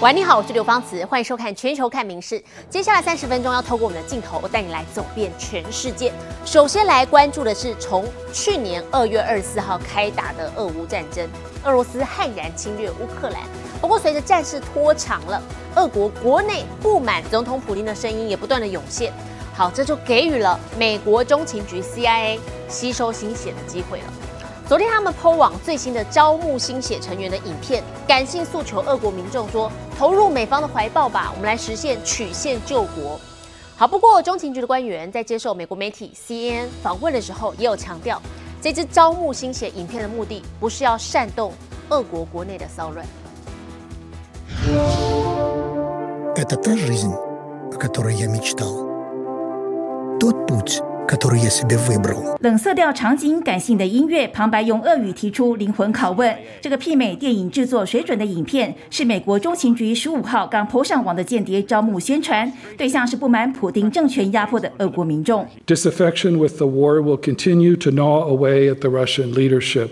喂，你好，我是刘芳慈，欢迎收看《全球看名事》。接下来三十分钟要透过我们的镜头，带你来走遍全世界。首先来关注的是从去年二月二十四号开打的俄乌战争，俄罗斯悍然侵略乌克兰。不过，随着战事拖长了，俄国国内不满总统普京的声音也不断的涌现。好，这就给予了美国中情局 CIA 吸收新血的机会了。昨天他们抛网最新的招募新血成员的影片，感性诉求俄国民众说：投入美方的怀抱吧，我们来实现曲线救国。好，不过中情局的官员在接受美国媒体 CNN 访问的时候，也有强调，这支招募新血影片的目的不是要煽动俄国国内的骚乱。Это та жизнь, о которой я мечтал. Тот путь. 冷色调场景、感性的音乐，旁白用俄语提出灵魂拷问。这个媲美电影制作水准的影片，是美国中情局十五号刚抛上网的间谍招募宣传，对象是不满普丁政权压迫的俄国民众。Disaffection with the war will continue to gnaw away at the Russian leadership.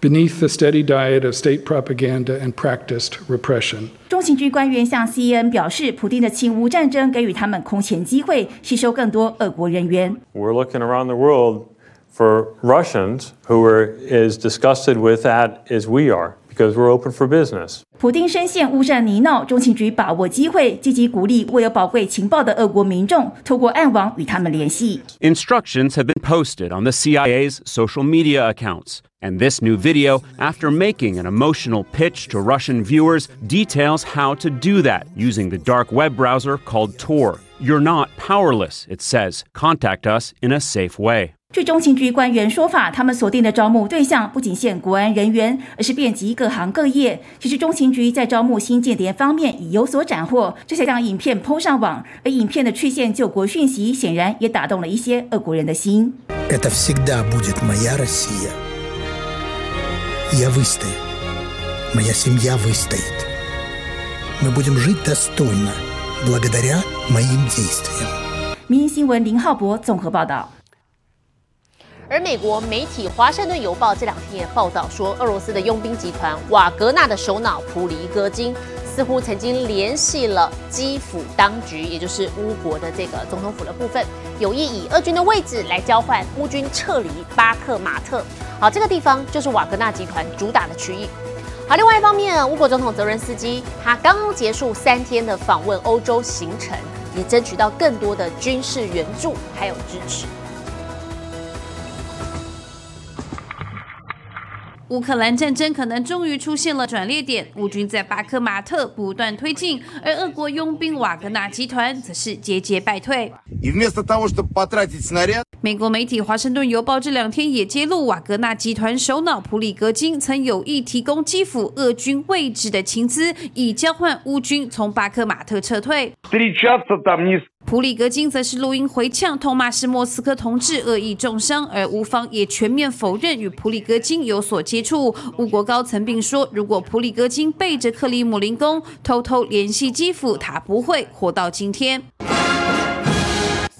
beneath the steady diet of state propaganda and practiced repression. 中情局官员向 CNN 表示，普京的侵乌战争给予他们空前机会，吸收更多俄国人员。We're looking around the world for Russians who are as disgusted with that as we are. Because we're open for business. 普丁深陷乌战泥淖，中情局把握机会，积极鼓励握有宝贵情报的俄国民众，透过暗网与他们联系。Instructions have been posted on the CIA's social media accounts. And this new video, after making an emotional pitch to Russian viewers, details how to do that using the dark web browser called Tor. You're not powerless, it says. Contact us in a safe way. 据中情局官员说法，他们锁定的招募对象不仅限国安人员，而是遍及各行各业。其实中情局在招募新间谍方面已有所斩获，这才将影片抛上网。而影片的曲线救国讯息，显然也打动了一些俄国人的心。Это всегда будет моя Россия. Я выстоял. Моя семья выстоит. Мы будем жить достойно благодаря моим действиям. 民营新闻林浩博综合报道。 而美国媒体《华盛顿邮报》这两天也报道说，俄罗斯的佣兵集团瓦格纳的首脑普里戈金似乎曾经联系了基辅当局，也就是乌国的这个总统府的部分，有意以俄军的位置来交换乌军撤离巴克马特。好，这个地方就是瓦格纳集团主打的区域。好，另外一方面，乌国总统泽伦斯基他刚刚结束三天的访问欧洲行程，也争取到更多的军事援助还有支持。乌克兰战争可能终于出现了转捩点，乌军在巴克马特不断推进，而俄国佣兵瓦格纳集团则是节节败退。美国媒体《华盛顿邮报》这两天也揭露，瓦格纳集团首脑普里格金曾有意提供基辅俄军位置的情资，以交换乌军从巴克马特撤退。普里格金则是录音回呛，痛骂是莫斯科同志恶意重伤，而乌方也全面否认与普里格金有所接触。乌国高层并说，如果普里格金背着克里姆林宫偷偷联系基辅，他不会活到今天。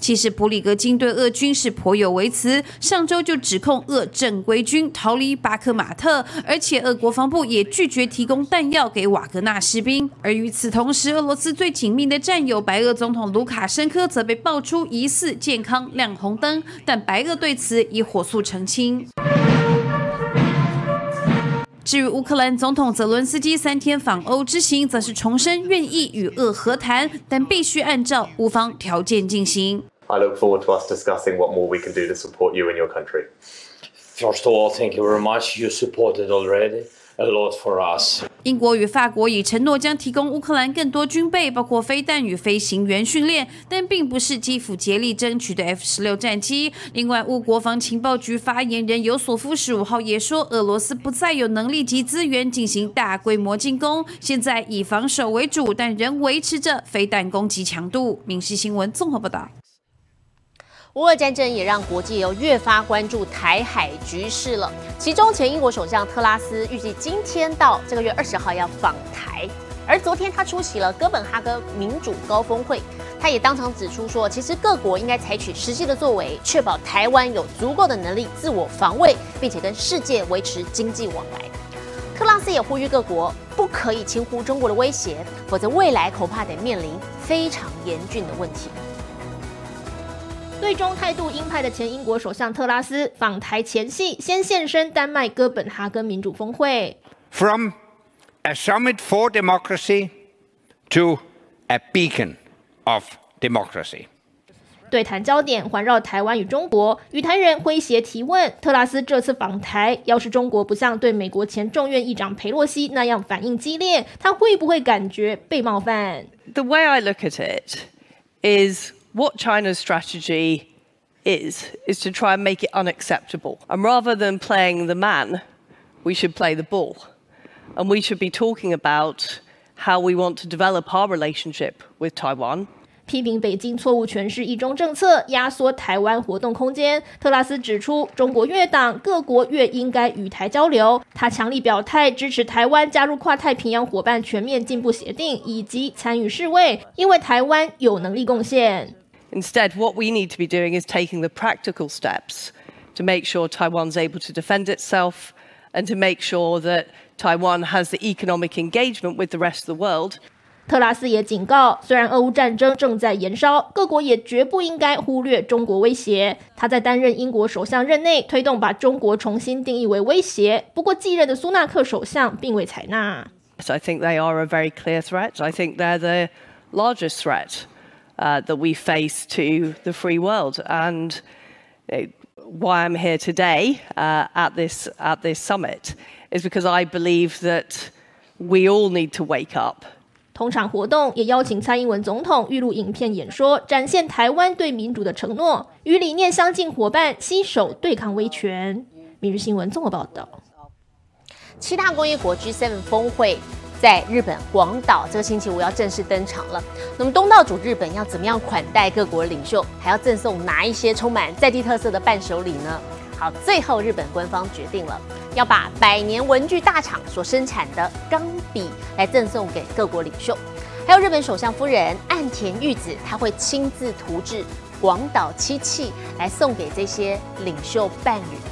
其实普里格金对俄军是颇有微词，上周就指控俄正规军逃离巴克马特，而且俄国防部也拒绝提供弹药给瓦格纳士兵。而与此同时，俄罗斯最紧密的战友白俄总统卢卡申科则被爆出疑似健康亮红灯，但白俄对此已火速澄清。至于乌克兰总统泽伦斯基三天访欧之行，则是重申愿意与俄和谈，但必须按照乌方条件进行。I look forward to us discussing what more we can do to support you and your country. First of all, thank you very much. You supported already. A lot for us. 英国与法国已承诺将提供乌克兰更多军备，包括飞弹与飞行员训练，但并不是基辅竭力争取的 F 十六战机。另外，乌国防情报局发言人尤索夫十五号也说，俄罗斯不再有能力及资源进行大规模进攻，现在以防守为主，但仍维持着飞弹攻击强度。民事新闻综合报道。乌俄战争也让国际又越发关注台海局势了。其中，前英国首相特拉斯预计今天到这个月二十号要访台，而昨天他出席了哥本哈根民主高峰会，他也当场指出说，其实各国应该采取实际的作为，确保台湾有足够的能力自我防卫，并且跟世界维持经济往来。特拉斯也呼吁各国不可以轻忽中国的威胁，否则未来恐怕得面临非常严峻的问题。对中态度鹰派的前英国首相特拉斯访台前夕，先现身丹麦哥本哈根民主峰会。From a summit for democracy to a beacon of democracy。对谈焦点环绕台湾与中国，与台人诙谐提问：特拉斯这次访台，要是中国不像对美国前众院议长佩洛西那样反应激烈，他会不会感觉被冒犯？The way I look at it is. What China's strategy is, is to try and make it unacceptable. And rather than playing the man, we should play the ball. And we should be talking about how we want to develop our relationship with Taiwan. 批评北京错误诠释一中政策，压缩台湾活动空间。特拉斯指出，中国越党，各国越应该与台交流。他强力表态支持台湾加入跨太平洋伙伴全面进步协定，以及参与世卫，因为台湾有能力贡献。Instead, what we need to be doing is taking the practical steps to make sure Taiwan's able to defend itself and to make sure that Taiwan has the economic engagement with the rest of the world. 特拉斯也警告，虽然俄乌战争正在延烧，各国也绝不应该忽略中国威胁。他在担任英国首相任内，推动把中国重新定义为威胁。不过，继任的苏纳克首相并未采纳。So I think they are a very clear threat. I think they're the largest threat uh, that we face to the free world. And uh, why I'm here today uh, at this at this summit is because I believe that we all need to wake up. 同场活动也邀请蔡英文总统预录影片演说，展现台湾对民主的承诺，与理念相近伙伴携手对抗威权。每日新闻综合报道。七大工业国 G7 峰会 在日本广岛，这个星期五要正式登场了。那么东道主日本要怎么样款待各国领袖，还要赠送哪一些充满在地特色的伴手礼呢？好，最后日本官方决定了，要把百年文具大厂所生产的钢笔来赠送给各国领袖。还有日本首相夫人岸田裕子，她会亲自涂制广岛漆器来送给这些领袖伴侣。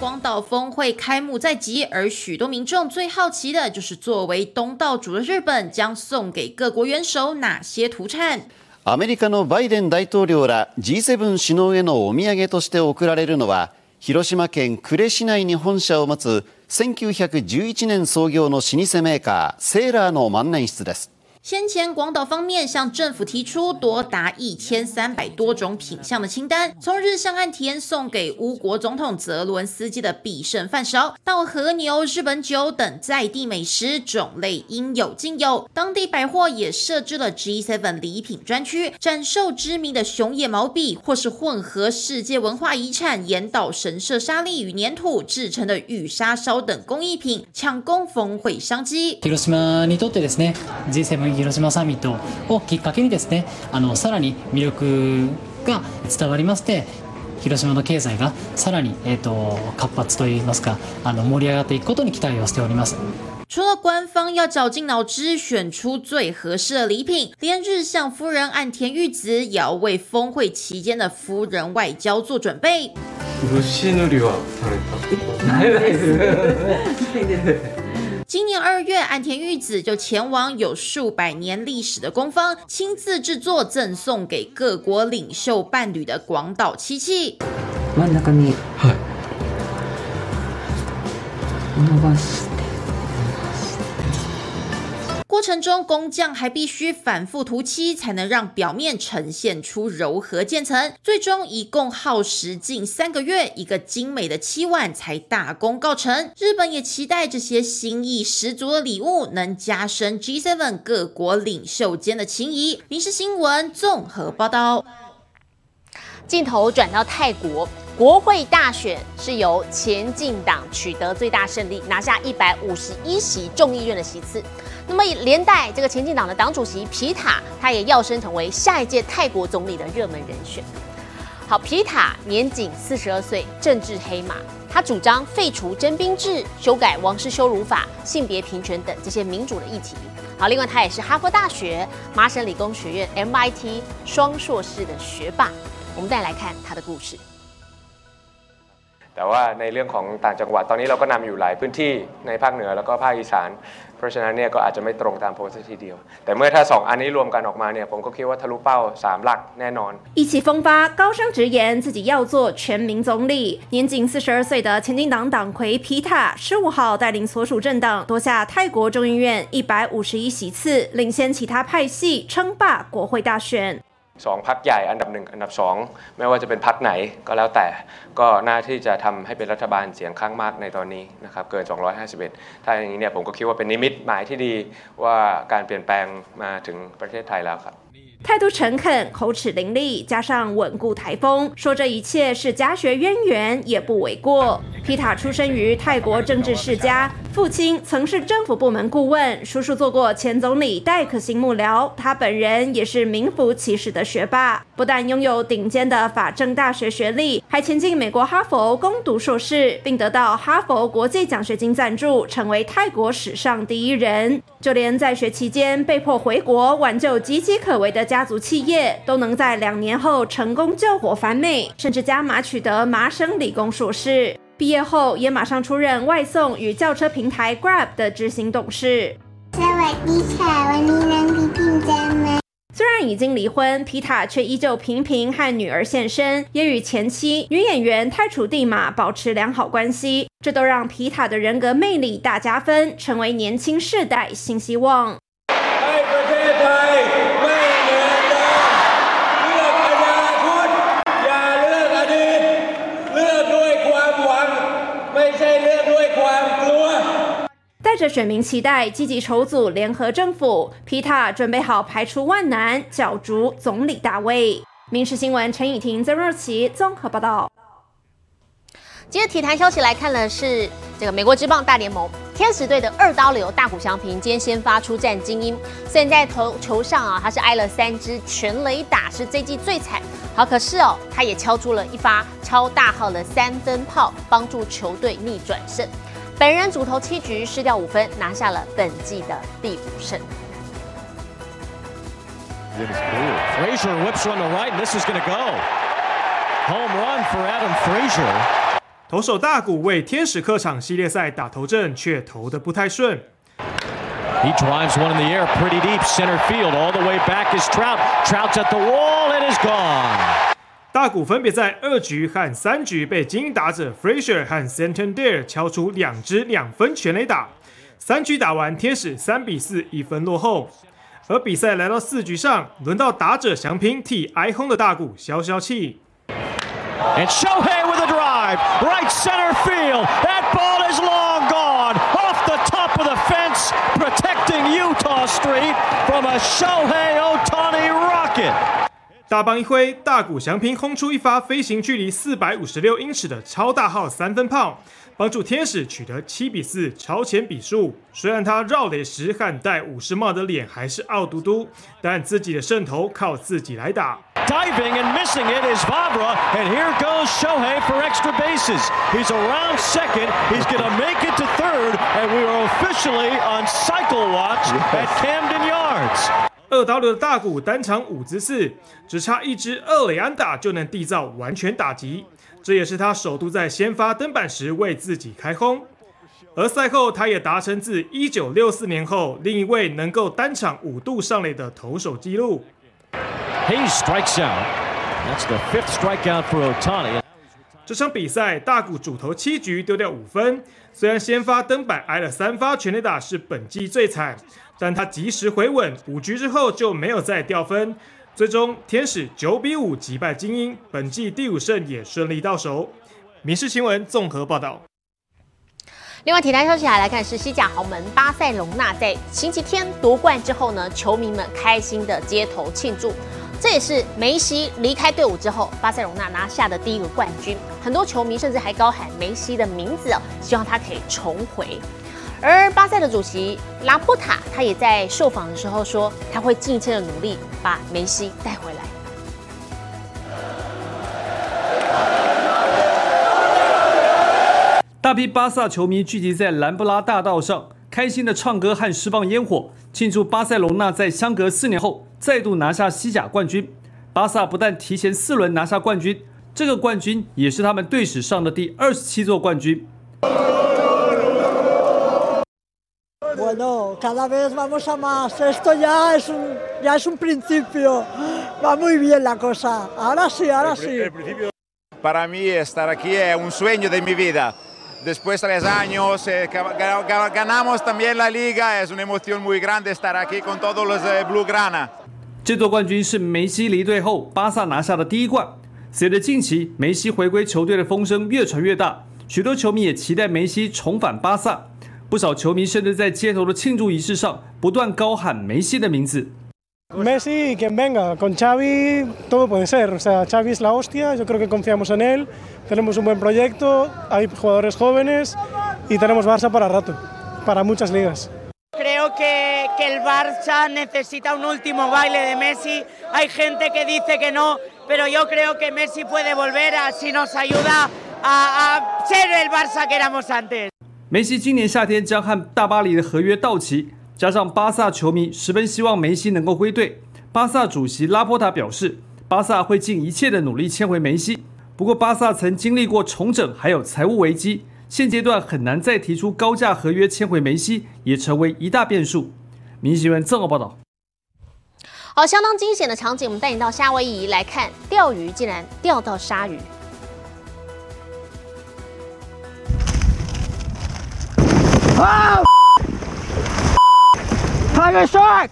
广岛峰会开幕在即，而许多民众最好奇的就是作为东道主的日本将送给各国元首哪些土产。アメリカのバイデン大統領ら G7 首脳へのお土産として贈られるのは広島県呉市内に本社を持つ1911年創業の老舗メーカーセーラーの万年筆です。 先前广岛方面向政府提出多达一千三百多种品相的清单，从日向岸田送给乌国总统泽伦斯基的必胜饭勺，到和牛、日本酒等在地美食种类应有尽有。当地百货也设置了 G7 礼品专区，展售知名的熊野毛笔，或是混合世界文化遗产岩岛神社沙砾与粘土制成的玉沙烧等工艺品，抢攻峰会商机。広島サミットをきっかけにですねあのさらに魅力が伝わりまして広島の経済がさらに、えーと、活発といいますかあの盛り上がっていくことに期待をしております。除了官方要绞尽脑汁选出最合适的礼品，连日向夫人岸田裕子也要为峰会期间的夫人外交做准备。今年二月，岸田裕子就前往有数百年历史的工坊，亲自制作赠送给各国领袖伴侣的广岛漆器。过程中，工匠还必须反复涂漆，才能让表面呈现出柔和渐层。最终，一共耗时近三个月，一个精美的漆碗才大功告成。日本也期待这些心意十足的礼物能加深 G7 各国领袖间的情谊。《民事新闻》综合报道。镜头转到泰国，国会大选是由前进党取得最大胜利，拿下一百五十一席众议院的席次。那么连带这个前进党的党主席皮塔，他也要升成为下一届泰国总理的热门人选。好，皮塔年仅四十二岁，政治黑马，他主张废除征兵制、修改王室羞辱法、性别平权等这些民主的议题。好，另外他也是哈佛大学、麻省理工学院 MIT 双硕士的学霸。我们再来看他的故事。แต่ว่าในเรื่องของต่างจังหวัดตอนนี้เราก็นำอยู่หลายพื้นที่ในภาคเหนือแล้วก็ภาคอีสาน เพราะฉะนั้นเนี่ยก็อาจจะไม่ตรงตามโพสต์ทีเดียว แต่เมื่อถ้า 2 อันนี้รวมกันออกมาเนี่ยผมก็คิดว่าทะลุเป้า 3 หลักแน่นอน 意气风发，高声直言自己要做全民总理。年仅四十二岁的前进党党魁皮塔，十五号带领所属政党夺下泰国众议院一百五十一席次，领先其他派系称霸国会大选。 สองพักใหญ่อันดับหนึ่งอันดับสองไม่ว่าจะเป็นพักไหนก็แล้วแต่ก็น่าที่จะทำให้เป็นรัฐบาลเสียงข้างมากในตอนนี้นะครับเกิน 251 ถ้าอย่างนี้เนี่ยผมก็คิดว่าเป็นนิมิตหมายที่ดีว่าการเปลี่ยนแปลงมาถึงประเทศไทยแล้วครับ 态度诚恳，口齿伶俐，加上稳固台风，说这一切是家学渊源也不为过。皮塔出生于泰国政治世家， 父亲曾是政府部门顾问，叔叔做过前总理戴克辛幕僚，他本人也是名副其实的学霸，不但拥有顶尖的法政大学学历，还前进美国哈佛攻读硕士，并得到哈佛国际奖学金赞助，成为泰国史上第一人。就连在学期间被迫回国挽救岌岌可危的家族企业，都能在两年后成功救火返美，甚至加码取得麻省理工硕士。毕业后也马上出任外送与轿车平台 Grab 的执行董事。虽然已经离婚，皮塔却依旧频频和女儿现身，也与前妻女演员泰楚蒂玛保持良好关系，这都让皮塔的人格魅力大加分，成为年轻世代新希望。带着选民期待，积极筹组联合政府，皮塔准备好排除万难，角逐总理大位。民事新闻陈以婷、曾若琪综合报道。接着体坛消息来看的是这个美国职棒大联盟天使队的二刀流大谷翔平今天先发出战精英，虽然在投球上啊他是挨了三支全垒打，是这季最惨。好，可是哦他也敲出了一发超大号的三分炮，帮助球队逆转胜。本人主投七局失掉五分，拿下了本季的第五胜。Frazier whips one to right, and this is going to go. Home run for Adam Frazier. 投手大谷为天使客场系列赛打头阵，却投得不太顺。He drives one in the air pretty deep center field. All the way back is Trout. Trout's at the wall and is gone. 大谷分别在二局和三局被金打者 Fraser 和 Santander 敲出两支两分全垒打。三局打完，天使三比四一分落后。而比赛来到四局上，轮到打者翔平替挨轰的大谷消消气。And Shohei with a drive, right center field. That ball is long gone, off the top of the fence, protecting Utah Street from a Shohei Otani rocket. 大棒一挥，大谷翔平轰出一发飞行距离四百五十六英尺的超大号三分炮，帮助天使取得七比四超前比数。虽然他绕垒时和戴武士帽的脸还是傲嘟嘟，但自己的胜投靠自己来打。Diving and missing it is Vavra, and here goes Shohei for extra bases. He's around second. He's going to make it to third, and we are officially on cycle watch at Camden Yards. 二刀流的大谷单场五支四，只差一支二垒安打就能缔造完全打击，这也是他首度在先发登板时为自己开轰。而赛后，他也达成自一九六四年后另一位能够单场五度上垒的投手纪录。He strikes out. That's the fifth strikeout for Otani. 这场比赛，大谷主投七局丢掉五分，虽然先发登板挨了三发全垒打是本季最惨，但他及时回稳，五局之后就没有再掉分。最终，天使九比五击败精英，本季第五胜也顺利到手。民事新闻综合报道。另外，体坛消息还来看是西甲豪门巴塞隆纳在星期天夺冠之后呢，球迷们开心的街头庆祝。这也是梅西离开队伍之后，巴塞隆纳拿下的第一个冠军。很多球迷甚至还高喊梅西的名字哦，希望他可以重回。而巴塞的主席拉波塔，他也在受访的时候说，他会尽一切的努力把梅西带回来。大批巴萨球迷聚集在兰布拉大道上，开心的唱歌和释放烟火，庆祝巴塞隆纳在相隔四年后再度拿下西甲冠军。巴萨不但提前四轮拿下冠军，这个冠军也是他们队史上的第二十七座冠军。Bueno, cada vez vamos a más. Esto ya es un, ya es un principio. Va muy bien la cosa. Ahora sí, ahora sí. Para mí estar aquí es un sueño de mi vida. Después de tres años eh, ganamos también la liga, es una emoción muy grande estar aquí con todos los eh, Blaugrana。这座冠军是梅西离队后巴萨拿下的第一冠。随着近期梅西回归球队的风声越传越大，许多球迷也期待梅西重返巴萨。 不少球迷甚至在街头的庆祝仪式上不断高喊梅西的名字。Messi y quien venga, con Xavi todo puede ser. O sea, Xavi es la hostia, yo creo que confiamos en él, tenemos un buen proyecto, hay jugadores jóvenes y tenemos Barça para rato, para muchas ligas. Creo que, que el Barça necesita un último baile de Messi. Hay gente que dice que no, pero yo creo que Messi puede volver, así nos ayuda a, a ser el Barça que éramos antes. 梅西今年夏天将和大巴黎的合约到期，加上巴萨球迷十分希望梅西能够归队。巴萨主席拉波塔表示，巴萨会尽一切的努力签回梅西。不过，巴萨曾经历过重整，还有财务危机，现阶段很难再提出高价合约签回梅西，也成为一大变数。明新闻综合报道。好，相当惊险的场景，我们带你到夏威夷来看，钓鱼竟然钓到鲨鱼。啊！Tiger shark!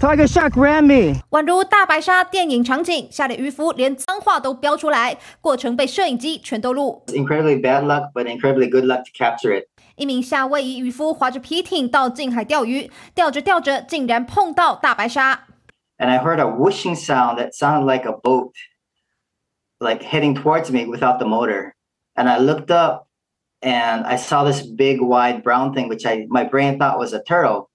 Tiger shark ran me. 宛如大白鲨电影场景，吓得渔夫连脏话都飙出来，过程被摄影机全都录。 Incredibly bad luck, but incredibly good luck to capture it. 一名夏威夷渔夫划着皮艇到近海钓鱼，钓着钓着竟然碰到大白鲨。 And I heard a whooshing sound that sounded like a boat, like heading towards me without the motor. And I looked up and I saw this big, wide brown thing, which I my brain thought was a turtle,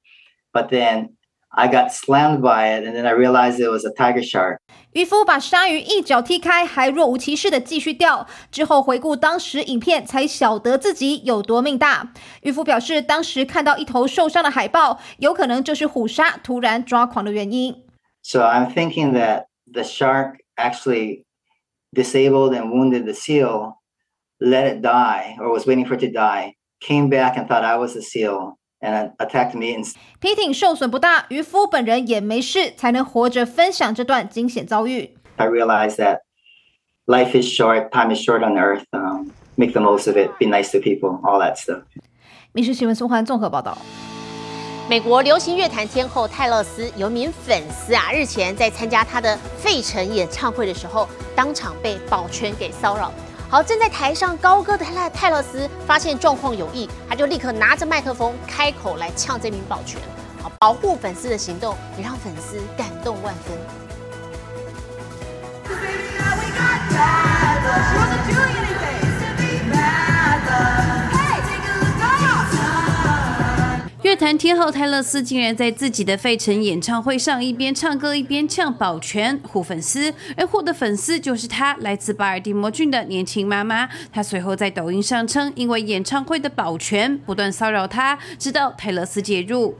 but then I got slammed by it, and then I realized it was a tiger shark. 渔夫把鲨鱼一脚踢开，还若无其事的继续钓。之后回顾当时影片，才晓得自己有多命大。渔夫表示，当时看到一头受伤的海豹，有可能就是虎鲨突然抓狂的原因。 So I'm thinking that the shark actually disabled and wounded the seal, Let it die, or was waiting for it to die, came back and thought I was the seal and attacked me. And 皮艇受损不大，渔夫本人也没事，才能活着分享这段惊险遭遇。I realized that life is short, time is short on earth. Um, make the most of it, be nice to people, all that stuff. 民事新闻苏焕综合报道。美国流行乐坛天后泰勒斯有名粉丝啊，日前在参加她的费城演唱会的时候，当场被保全给骚扰。好，正在台上高歌的泰泰勒斯发现状况有异，他就立刻拿着麦克风开口来呛这名保全。好，保护粉丝的行动也让粉丝感动万分。乐坛天后泰勒斯竟然在自己的费城演唱会上一边唱歌一边呛保全护粉丝，而护的粉丝就是她来自巴尔的摩郡的年轻妈妈。她随后在抖音上称，因为演唱会的保全不断骚扰她，直到泰勒斯介入。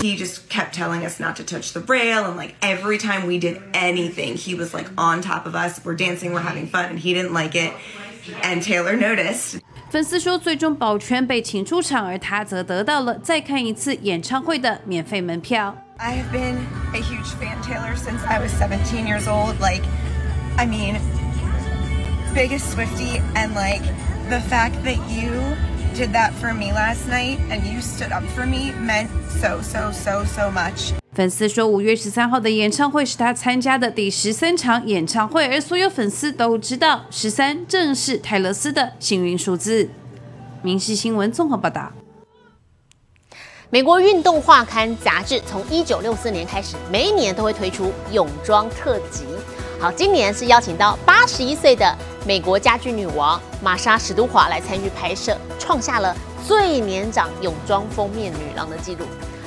He just kept telling us not to touch the rail, and like every time we did anything, he was like on top of us. We're dancing, we're having fun, and he didn't like it. And Taylor noticed. 粉丝说，最终保全被请出场，而他则得到了再看一次演唱会的免费门票。 I have been a huge fan Taylor since I was 17 years old. Like, I mean, biggest Swifty, and like the fact that you did that for me last night and you stood up for me meant so, so, so, so much. 粉丝说，五月十三号的演唱会是他参加的第十三场演唱会，而所有粉丝都知道，十三正是泰勒斯的幸运数字。民事新闻综合报道。美国运动画刊杂志从一九六四年开始，每一年都会推出泳装特辑。好，今年是邀请到八十一岁的美国家具女王玛莎史都华来参与拍摄，创下了最年长泳装封面女郎的纪录。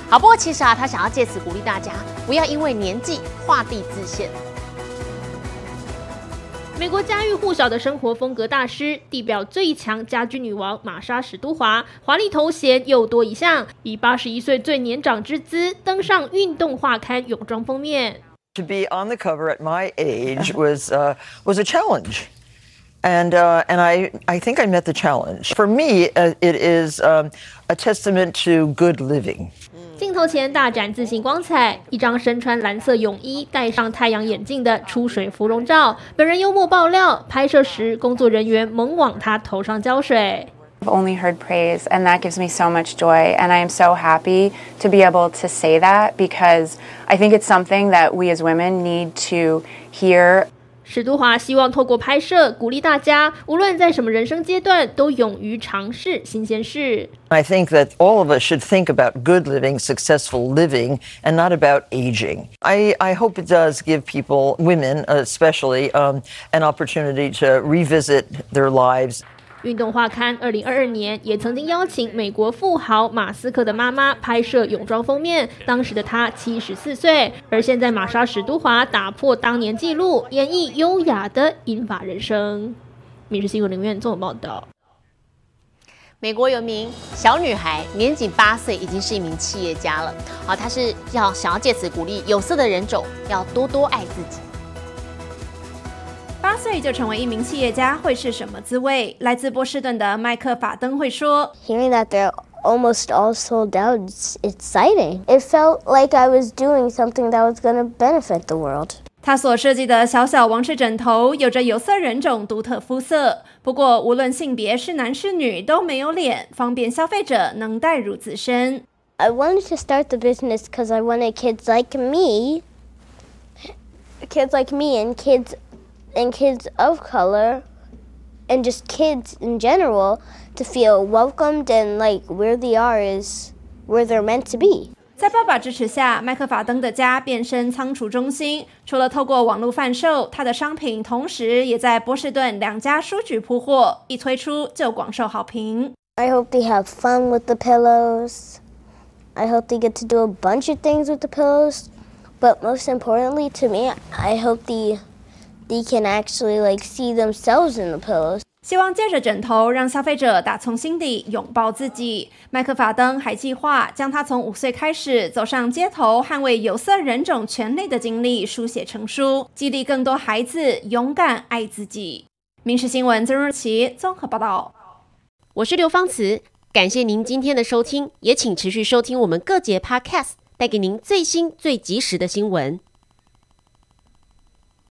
好，不过其实啊，他想要借此鼓励大家，不要因为年纪画地自限。美国家喻户晓的生活风格大师，地表最强家居女王玛莎史都华，华丽头衔又多一项，以八十一岁最年长之姿登上运动画刊泳装封面。To be on the cover at my age was uh, was a challenge. And, uh, and I, I think I met the challenge. For me, uh, it is um, a testament to good living. 镜头前大展自信光彩，一张身穿蓝色泳衣、戴上太阳眼镜的出水芙蓉照。本人幽默爆料，拍摄时工作人员猛往他头上浇水。I've only heard praise, and that gives me so much joy. And I am so happy to be able to say that because I think it's something that we as women need to hear 史都华希望透过拍摄鼓励大家，无论在什么人生阶段，都勇于尝试新鲜事。I think that all of us should think about good living, successful living, and not about aging. I, I hope it does give people, women especially, um, an opportunity to revisit their lives. 运动画刊二零二二年也曾经邀请美国富豪马斯克的妈妈拍摄泳装封面，当时的她七十四岁，而现在玛莎史都华打破当年纪录，演绎优雅的银发人生。民事新闻林院综合报道。美国有名小女孩，年仅八岁，已经是一名企业家了。好，她是要想要借此鼓励有色的人种要多多爱自己。八岁就成为一名企业家会是什么滋味？来自波士顿的麦克法登会说：“Hearing that they're almost all sold out, it's exciting. It felt like I was doing something that was going to benefit the world.” 他所设计的小小王室枕头有着有色人种独特肤色，不过无论性别是男是女都没有脸，方便消费者能代入自身。I wanted to start the business because I wanted kids like me, kids like me, and kids and kids of color and just kids in general to feel welcomed and like where they are is where they're meant to be. 在爸爸支持下，麦克法登的家变身仓储中心。除了透过网络贩售他的商品，同时也在波士顿两家书局铺货，一推出就广受好评。I hope they have fun with the pillows. I hope they get to do a bunch of things with the pillows. But most importantly to me, I hope the they can actually like see themselves in the pillows. 希望借着枕头让消费者打从心底拥抱自己。麦克法登还计划将他从五岁开始走上街头捍卫有色人种权利的经历书写成书，激励更多孩子勇敢爱自己。民事新闻曾若琪综合报道。我是刘芳慈，感谢您今天的收听，也请持续收听我们各节 Podcast，带给您最新最及时的新闻。